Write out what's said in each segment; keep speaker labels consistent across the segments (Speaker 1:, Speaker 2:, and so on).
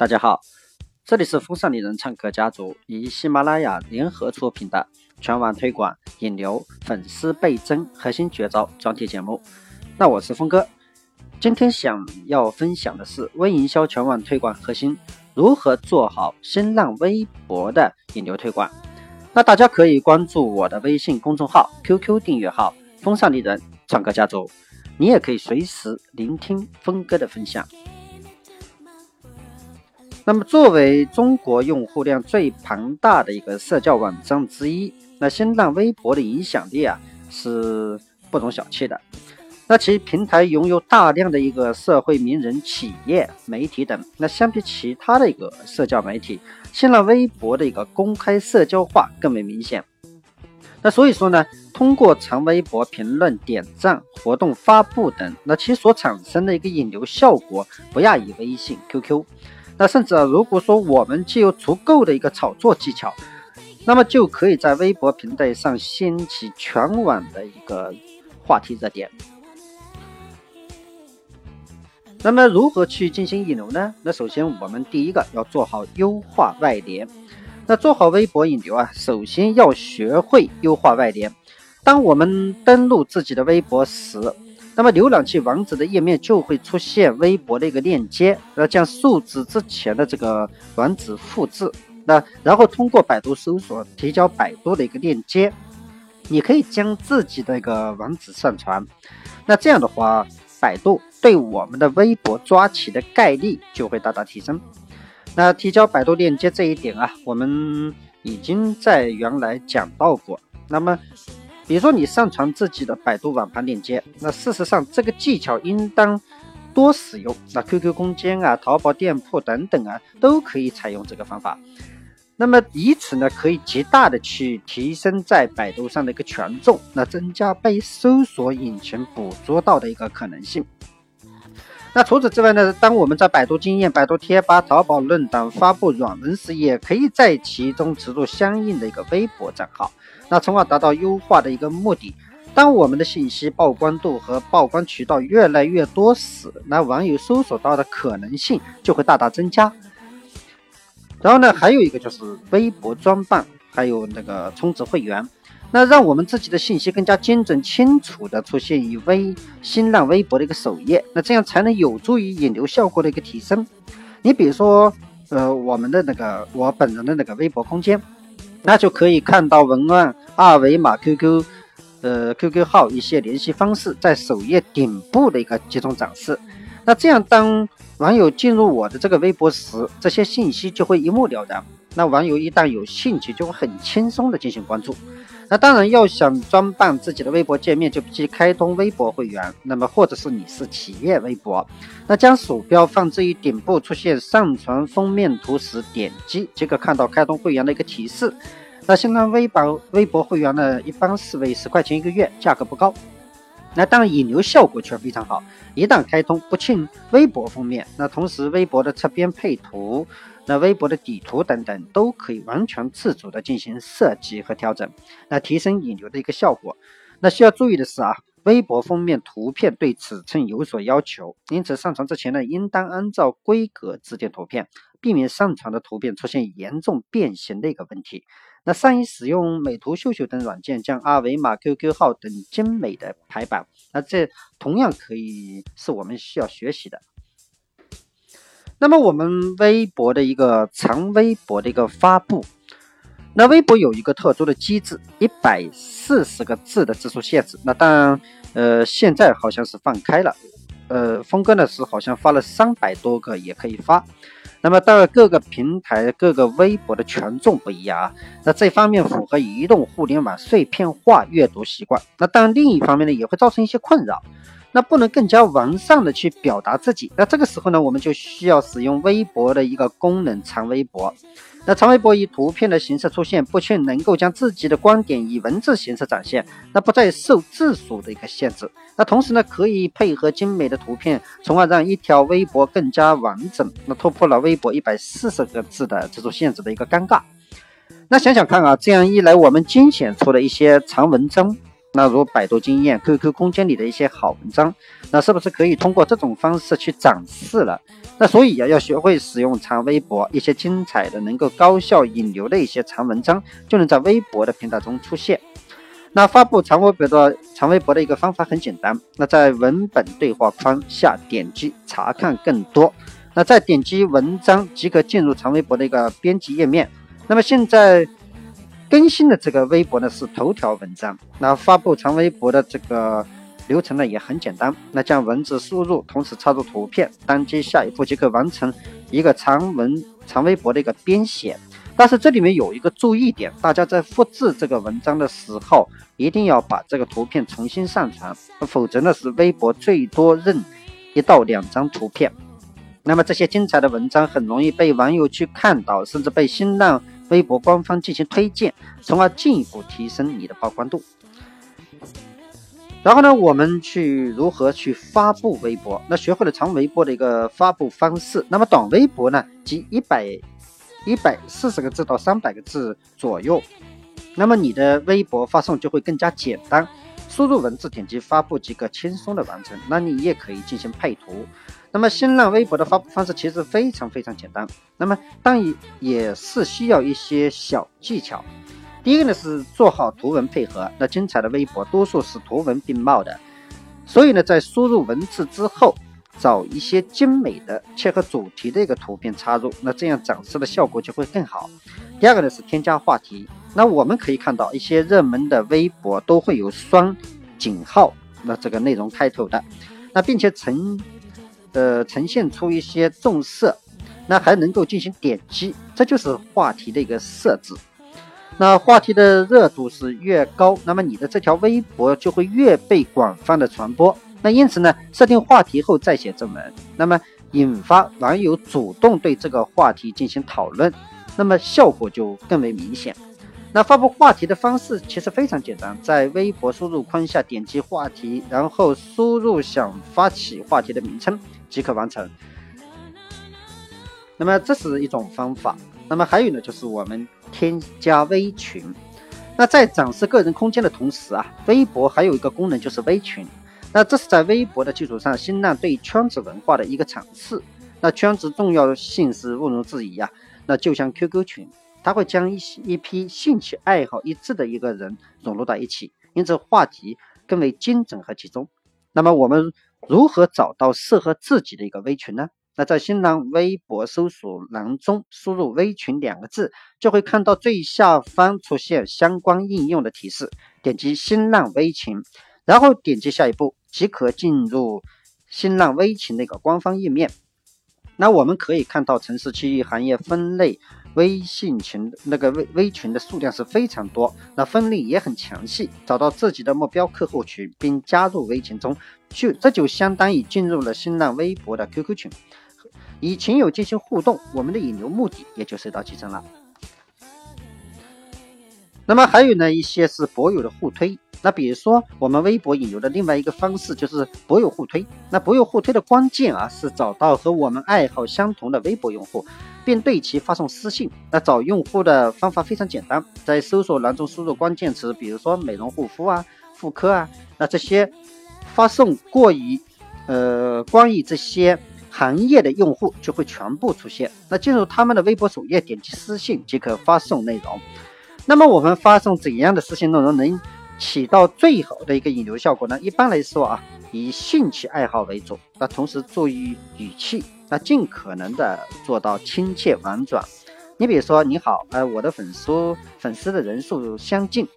Speaker 1: 大家好，这里是风尚丽人唱歌家族与喜马拉雅联合出品的全网推广引流粉丝倍增核心绝招专题节目。那我是峰哥，今天想要分享的是微营销全网推广核心如何做好新浪微博的引流推广。那大家可以关注我的微信公众号、QQ 订阅号“风尚丽人唱歌家族”，你也可以随时聆听峰哥的分享。那么，作为中国用户量最庞大的一个社交网站之一，那新浪微博的影响力啊是不容小觑的。那其平台拥有大量的一个社会名人、企业、媒体等。那相比其他的一个社交媒体，新浪微博的一个公开社交化更为明显。那所以说呢，通过长微博评论、点赞、活动发布等，那其所产生的一个引流效果不亚于微信、QQ。那甚至啊，如果说我们具有足够的一个炒作技巧，那么就可以在微博平台上掀起全网的一个话题热点。那么如何去进行引流呢？那首先我们第一个要做好优化外联。那做好微博引流啊，首先要学会优化外联。当我们登录自己的微博时，那么浏览器网址的页面就会出现微博的一个链接，那将数字之前的这个网址复制，那然后通过百度搜索提交百度的一个链接，你可以将自己的一个网址上传，那这样的话，百度对我们的微博抓起的概率就会大大提升。那提交百度链接这一点啊，我们已经在原来讲到过。那么。比如说你上传自己的百度网盘链接，那事实上这个技巧应当多使用。那 QQ 空间啊、淘宝店铺等等啊，都可以采用这个方法。那么以此呢，可以极大的去提升在百度上的一个权重，那增加被搜索引擎捕捉到的一个可能性。那除此之外呢，当我们在百度经验、百度贴吧、淘宝论坛发布软文时，也可以在其中植入相应的一个微博账号。那从而达到优化的一个目的。当我们的信息曝光度和曝光渠道越来越多时，那网友搜索到的可能性就会大大增加。然后呢，还有一个就是微博装扮，还有那个充值会员，那让我们自己的信息更加精准清楚的出现于微新浪微博的一个首页，那这样才能有助于引流效果的一个提升。你比如说，呃，我们的那个我本人的那个微博空间。那就可以看到文案、二维码、QQ，呃，QQ 号一些联系方式在首页顶部的一个集中展示。那这样，当网友进入我的这个微博时，这些信息就会一目了然。那网友一旦有兴趣，就会很轻松的进行关注。那当然，要想装扮自己的微博界面，就必须开通微博会员。那么，或者是你是企业微博，那将鼠标放置于顶部，出现上传封面图时，点击即可看到开通会员的一个提示。那新浪微博微博会员呢，一般是为十块钱一个月，价格不高。那当然，引流效果却非常好。一旦开通，不仅微博封面，那同时微博的侧边配图。那微博的底图等等都可以完全自主的进行设计和调整，来提升引流的一个效果。那需要注意的是啊，微博封面图片对尺寸有所要求，因此上传之前呢，应当按照规格制定图片，避免上传的图片出现严重变形的一个问题。那善于使用美图秀秀等软件，将二维码、QQ 号等精美的排版，那这同样可以是我们需要学习的。那么我们微博的一个长微博的一个发布，那微博有一个特殊的机制，一百四十个字的字数限制。那当然，呃，现在好像是放开了，呃，峰哥呢是好像发了三百多个也可以发。那么当然各个平台各个微博的权重不一样啊，那这方面符合移动互联网碎片化阅读习惯。那当然另一方面呢，也会造成一些困扰。那不能更加完善的去表达自己，那这个时候呢，我们就需要使用微博的一个功能——长微博。那长微博以图片的形式出现，不仅能够将自己的观点以文字形式展现，那不再受字数的一个限制。那同时呢，可以配合精美的图片，从而让一条微博更加完整。那突破了微博一百四十个字的这种限制的一个尴尬。那想想看啊，这样一来，我们精选出了一些长文章。那如百度经验、QQ 空间里的一些好文章，那是不是可以通过这种方式去展示了？那所以呀，要学会使用长微博，一些精彩的、能够高效引流的一些长文章，就能在微博的平台中出现。那发布长微博的长微博的一个方法很简单，那在文本对话框下点击查看更多，那再点击文章即可进入长微博的一个编辑页面。那么现在。更新的这个微博呢是头条文章，那发布长微博的这个流程呢也很简单，那将文字输入，同时插入图片，单击下一步即可完成一个长文长微博的一个编写。但是这里面有一个注意点，大家在复制这个文章的时候，一定要把这个图片重新上传，否则呢是微博最多认一到两张图片。那么这些精彩的文章很容易被网友去看到，甚至被新浪。微博官方进行推荐，从而进一步提升你的曝光度。然后呢，我们去如何去发布微博？那学会了长微博的一个发布方式。那么短微博呢，即一百一百四十个字到三百个字左右。那么你的微博发送就会更加简单，输入文字，点击发布即可轻松的完成。那你也可以进行配图。那么新浪微博的发布方式其实非常非常简单，那么但也也是需要一些小技巧。第一个呢是做好图文配合，那精彩的微博多数是图文并茂的，所以呢在输入文字之后，找一些精美的切合主题的一个图片插入，那这样展示的效果就会更好。第二个呢是添加话题，那我们可以看到一些热门的微博都会有双井号，那这个内容开头的，那并且成。呃，呈现出一些重色，那还能够进行点击，这就是话题的一个设置。那话题的热度是越高，那么你的这条微博就会越被广泛的传播。那因此呢，设定话题后再写正文，那么引发网友主动对这个话题进行讨论，那么效果就更为明显。那发布话题的方式其实非常简单，在微博输入框下点击话题，然后输入想发起话题的名称。即可完成。那么这是一种方法。那么还有呢，就是我们添加微群。那在展示个人空间的同时啊，微博还有一个功能就是微群。那这是在微博的基础上，新浪对圈子文化的一个尝试。那圈子重要性是毋庸置疑呀。那就像 QQ 群，它会将一些一批兴趣爱好一致的一个人融入到一起，因此话题更为精准和集中。那么我们。如何找到适合自己的一个微群呢？那在新浪微博搜索栏中输入“微群”两个字，就会看到最下方出现相关应用的提示。点击新浪微群，然后点击下一步，即可进入新浪微群的一个官方页面。那我们可以看到城市、区域、行业分类。微信群那个微微群的数量是非常多，那分类也很详细。找到自己的目标客户群，并加入微群中，就这就相当于进入了新浪微博的 QQ 群，与群友进行互动，我们的引流目的也就水到渠成了。那么还有呢一些是博友的互推。那比如说，我们微博引流的另外一个方式就是博友互推。那博友互推的关键啊，是找到和我们爱好相同的微博用户，并对其发送私信。那找用户的方法非常简单，在搜索栏中输入关键词，比如说美容护肤啊、妇科啊，那这些发送过于呃关于这些行业的用户就会全部出现。那进入他们的微博首页，点击私信即可发送内容。那么我们发送怎样的私信内容能？起到最好的一个引流效果呢？一般来说啊，以兴趣爱好为主，那同时注意语气，那尽可能的做到亲切婉转。你比如说，你好，呃，我的粉丝粉丝的人数相近，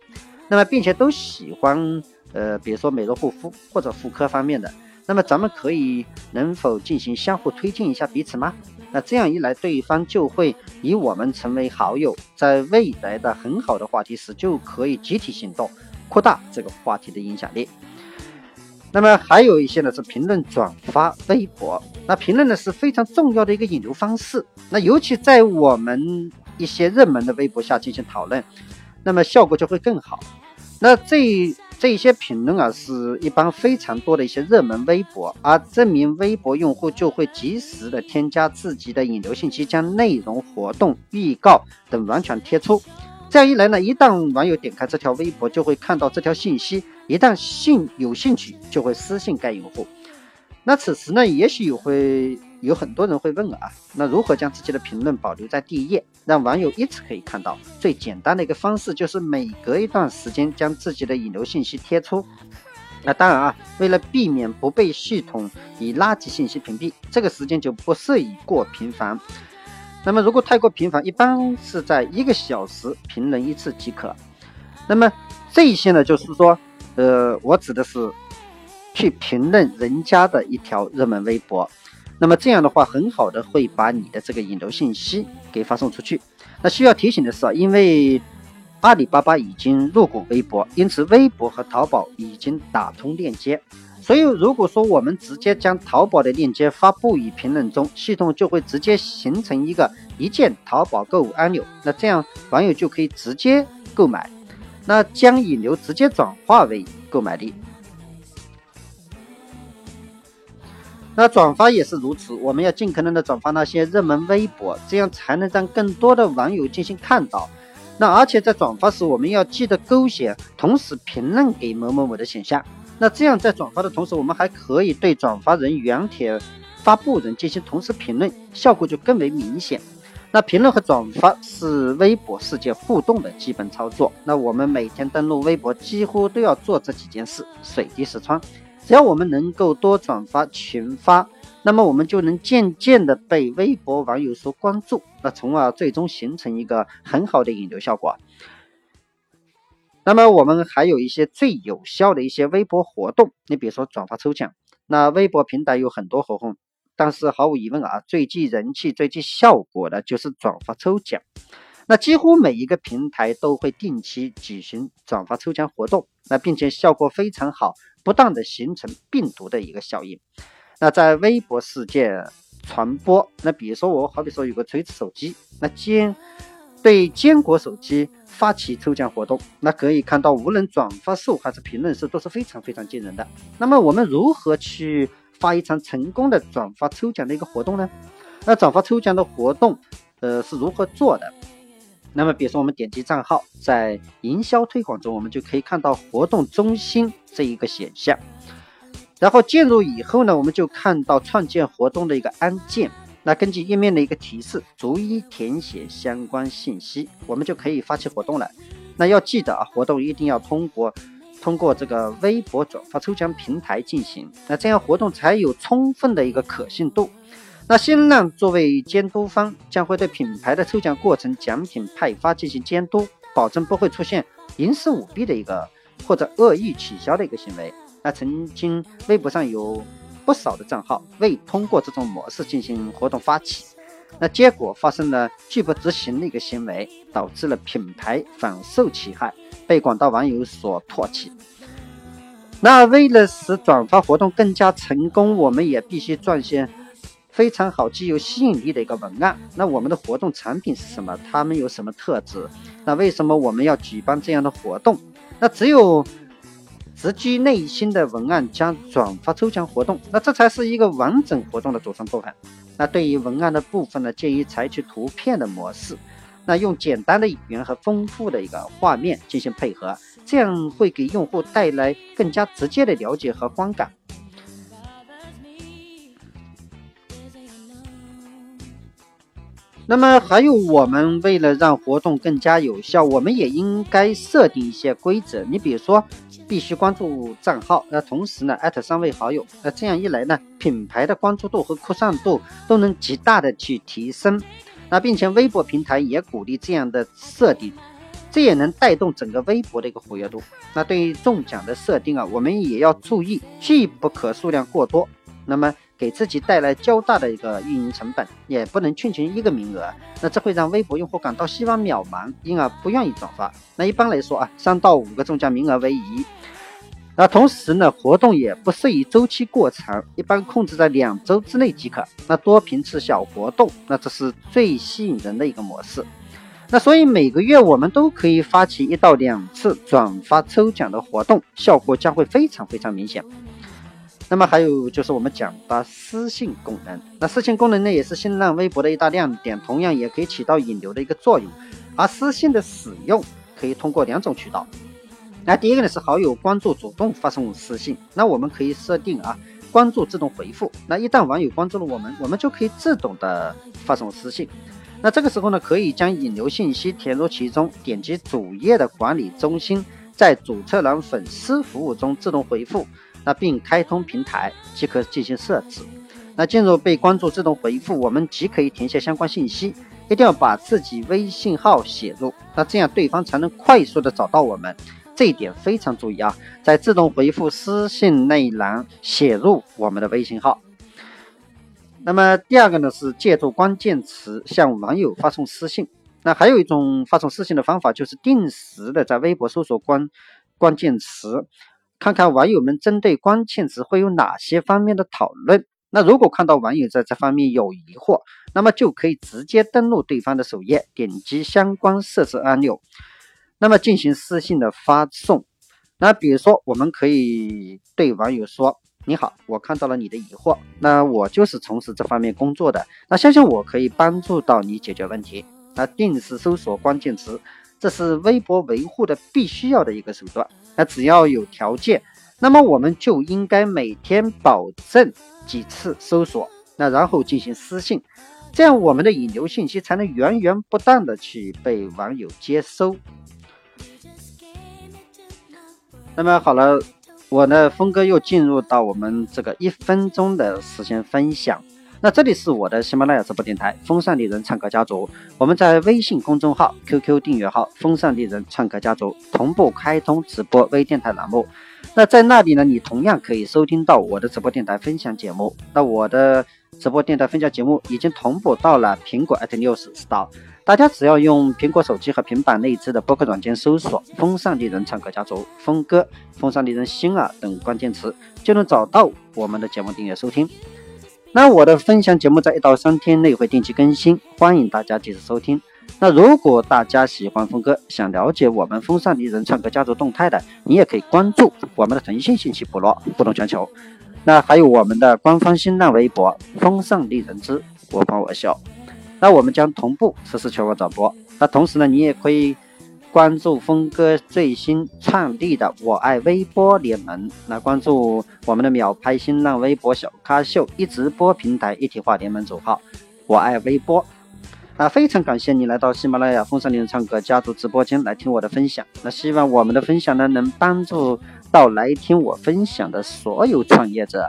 Speaker 1: 那么并且都喜欢，呃，比如说美容护肤或者妇科方面的，那么咱们可以能否进行相互推荐一下彼此吗？那这样一来，对方就会以我们成为好友，在未来的很好的话题时，就可以集体行动。扩大这个话题的影响力。那么还有一些呢是评论转发微博，那评论呢是非常重要的一个引流方式。那尤其在我们一些热门的微博下进行讨论，那么效果就会更好。那这这些评论啊，是一般非常多的一些热门微博，而这名微博用户就会及时的添加自己的引流信息，将内容、活动、预告等完全贴出。这样一来呢，一旦网友点开这条微博，就会看到这条信息。一旦兴有兴趣，就会私信该用户。那此时呢，也许有会有很多人会问啊，那如何将自己的评论保留在第一页，让网友一直可以看到？最简单的一个方式就是每隔一段时间将自己的引流信息贴出。那当然啊，为了避免不被系统以垃圾信息屏蔽，这个时间就不适宜过频繁。那么如果太过频繁，一般是在一个小时评论一次即可。那么这一些呢，就是说，呃，我指的是。去评论人家的一条热门微博，那么这样的话，很好的会把你的这个引流信息给发送出去。那需要提醒的是啊，因为阿里巴巴已经入股微博，因此微博和淘宝已经打通链接。所以如果说我们直接将淘宝的链接发布于评论中，系统就会直接形成一个一键淘宝购物按钮，那这样网友就可以直接购买，那将引流直接转化为购买力。那转发也是如此，我们要尽可能的转发那些热门微博，这样才能让更多的网友进行看到。那而且在转发时，我们要记得勾选同时评论给某某某的选项。那这样在转发的同时，我们还可以对转发人、原帖发布人进行同时评论，效果就更为明显。那评论和转发是微博世界互动的基本操作。那我们每天登录微博，几乎都要做这几件事，水滴石穿。只要我们能够多转发群发，那么我们就能渐渐的被微博网友所关注，那从而最终形成一个很好的引流效果。那么我们还有一些最有效的一些微博活动，你比如说转发抽奖。那微博平台有很多活动，但是毫无疑问啊，最具人气、最具效果的就是转发抽奖。那几乎每一个平台都会定期举行转发抽奖活动，那并且效果非常好。不断的形成病毒的一个效应，那在微博世界传播，那比如说我好比说有个锤子手机，那坚对坚果手机发起抽奖活动，那可以看到无论转发数还是评论数都是非常非常惊人的。那么我们如何去发一场成功的转发抽奖的一个活动呢？那转发抽奖的活动，呃是如何做的？那么，比如说我们点击账号，在营销推广中，我们就可以看到活动中心这一个选项。然后进入以后呢，我们就看到创建活动的一个按键。那根据页面的一个提示，逐一填写相关信息，我们就可以发起活动了。那要记得啊，活动一定要通过通过这个微博转发抽奖平台进行，那这样活动才有充分的一个可信度。那新浪作为监督方，将会对品牌的抽奖过程、奖品派发进行监督，保证不会出现营私舞弊的一个或者恶意取消的一个行为。那曾经微博上有不少的账号未通过这种模式进行活动发起，那结果发生了拒不执行的一个行为，导致了品牌反受其害，被广大网友所唾弃。那为了使转发活动更加成功，我们也必须撰写。非常好，具有吸引力的一个文案。那我们的活动产品是什么？他们有什么特质？那为什么我们要举办这样的活动？那只有直击内心的文案加转发抽奖活动，那这才是一个完整活动的组成部分。那对于文案的部分呢，建议采取图片的模式，那用简单的语言和丰富的一个画面进行配合，这样会给用户带来更加直接的了解和观感。那么还有，我们为了让活动更加有效，我们也应该设定一些规则。你比如说，必须关注账号，那同时呢，艾特三位好友，那这样一来呢，品牌的关注度和扩散度都能极大的去提升。那并且微博平台也鼓励这样的设定，这也能带动整个微博的一个活跃度。那对于中奖的设定啊，我们也要注意，既不可数量过多，那么。给自己带来较大的一个运营成本，也不能劝群一个名额，那这会让微博用户感到希望渺茫，因而不愿意转发。那一般来说啊，三到五个中奖名额为宜。那同时呢，活动也不适宜周期过长，一般控制在两周之内即可。那多频次小活动，那这是最吸引人的一个模式。那所以每个月我们都可以发起一到两次转发抽奖的活动，效果将会非常非常明显。那么还有就是我们讲的私信功能，那私信功能呢也是新浪微博的一大亮点，同样也可以起到引流的一个作用。而私信的使用可以通过两种渠道。那第一个呢是好友关注主动发送私信，那我们可以设定啊关注自动回复。那一旦网友关注了我们，我们就可以自动的发送私信。那这个时候呢，可以将引流信息填入其中，点击主页的管理中心，在主册栏粉丝服务中自动回复，那并开通平台即可进行设置。那进入被关注自动回复，我们即可以填写相关信息，一定要把自己微信号写入，那这样对方才能快速的找到我们。这一点非常注意啊，在自动回复私信内栏写入我们的微信号。那么第二个呢是借助关键词向网友发送私信。那还有一种发送私信的方法，就是定时的在微博搜索关关键词，看看网友们针对关键词会有哪些方面的讨论。那如果看到网友在这方面有疑惑，那么就可以直接登录对方的首页，点击相关设置按钮，那么进行私信的发送。那比如说，我们可以对网友说。你好，我看到了你的疑惑，那我就是从事这方面工作的，那相信我可以帮助到你解决问题。那定时搜索关键词，这是微博维护的必须要的一个手段。那只要有条件，那么我们就应该每天保证几次搜索，那然后进行私信，这样我们的引流信息才能源源不断的去被网友接收。那么好了。我呢，峰哥又进入到我们这个一分钟的时间分享。那这里是我的喜马拉雅直播电台《风尚丽人唱歌家族》，我们在微信公众号、QQ 订阅号“风尚丽人唱歌家族”同步开通直播微电台栏目。那在那里呢，你同样可以收听到我的直播电台分享节目。那我的直播电台分享节目已经同步到了苹果 iTunes Store。大家只要用苹果手机和平板内置的播客软件搜索“风尚丽人唱歌家族”、“峰哥”、“风尚丽人心啊”等关键词，就能找到我们的节目订阅收听。那我的分享节目在一到三天内会定期更新，欢迎大家及时收听。那如果大家喜欢峰哥，想了解我们风尚丽人唱歌家族动态的，你也可以关注我们的腾讯信息部落，互动全球。那还有我们的官方新浪微博“风尚丽人之我欢我笑”。那我们将同步实时全网转播。那同时呢，你也可以关注峰哥最新创立的“我爱微波联盟”。来关注我们的秒拍新浪微博小咖秀一直播平台一体化联盟组号“我爱微波”。啊，非常感谢你来到喜马拉雅风尚丽人唱歌家族直播间来听我的分享。那希望我们的分享呢，能帮助到来听我分享的所有创业者。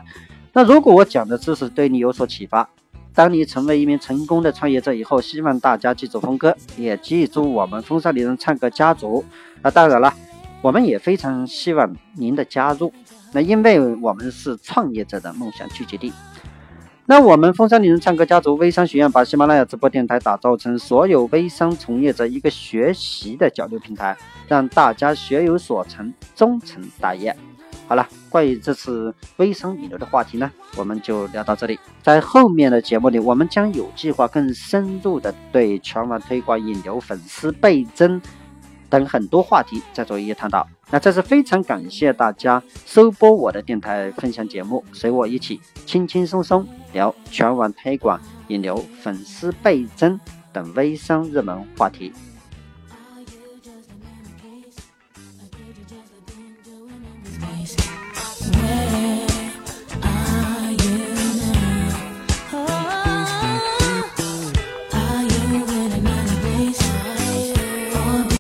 Speaker 1: 那如果我讲的知识对你有所启发，当你成为一名成功的创业者以后，希望大家记住峰哥，也记住我们风尚丽人唱歌家族。那当然了，我们也非常希望您的加入。那因为我们是创业者的梦想聚集地。那我们风尚丽人唱歌家族微商学院把喜马拉雅直播电台打造成所有微商从业者一个学习的交流平台，让大家学有所成，终成大业。好了，关于这次微商引流的话题呢，我们就聊到这里。在后面的节目里，我们将有计划更深入的对全网推广引流、粉丝倍增等很多话题再做一些探讨。那这是非常感谢大家收播我的电台分享节目，随我一起轻轻松松聊全网推广引流、粉丝倍增等微商热门话题。